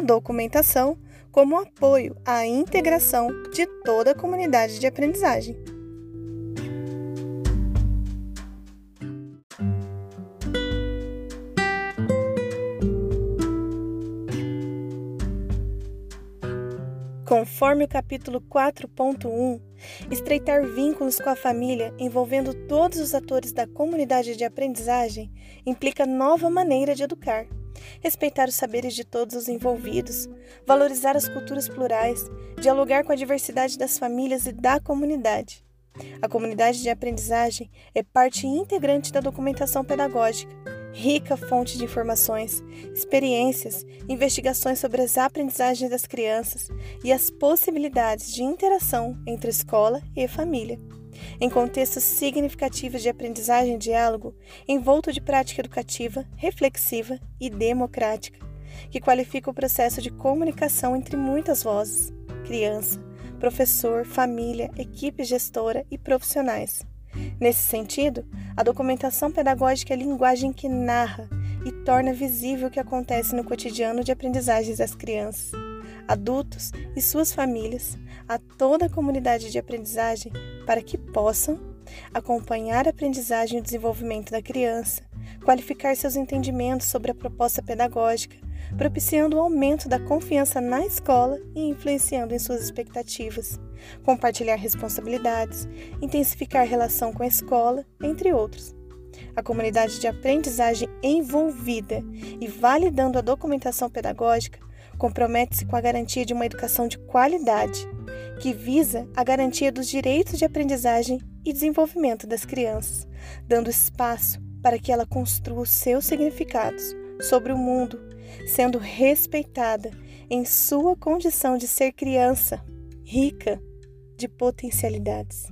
documentação como apoio à integração de toda a comunidade de aprendizagem. Conforme o capítulo 4.1, estreitar vínculos com a família envolvendo todos os atores da comunidade de aprendizagem implica nova maneira de educar. Respeitar os saberes de todos os envolvidos, valorizar as culturas plurais, dialogar com a diversidade das famílias e da comunidade. A comunidade de aprendizagem é parte integrante da documentação pedagógica rica fonte de informações, experiências, investigações sobre as aprendizagens das crianças e as possibilidades de interação entre escola e família. Em contextos significativos de aprendizagem e diálogo, envolto de prática educativa, reflexiva e democrática, que qualifica o processo de comunicação entre muitas vozes: criança, professor, família, equipe gestora e profissionais. Nesse sentido, a documentação pedagógica é a linguagem que narra e torna visível o que acontece no cotidiano de aprendizagens das crianças, adultos e suas famílias, a toda a comunidade de aprendizagem, para que possam acompanhar a aprendizagem e o desenvolvimento da criança, qualificar seus entendimentos sobre a proposta pedagógica, propiciando o aumento da confiança na escola e influenciando em suas expectativas, compartilhar responsabilidades, intensificar relação com a escola, entre outros. A comunidade de aprendizagem envolvida e validando a documentação pedagógica compromete-se com a garantia de uma educação de qualidade, que visa a garantia dos direitos de aprendizagem e desenvolvimento das crianças, dando espaço para que ela construa seus significados sobre o mundo, sendo respeitada em sua condição de ser criança, rica de potencialidades.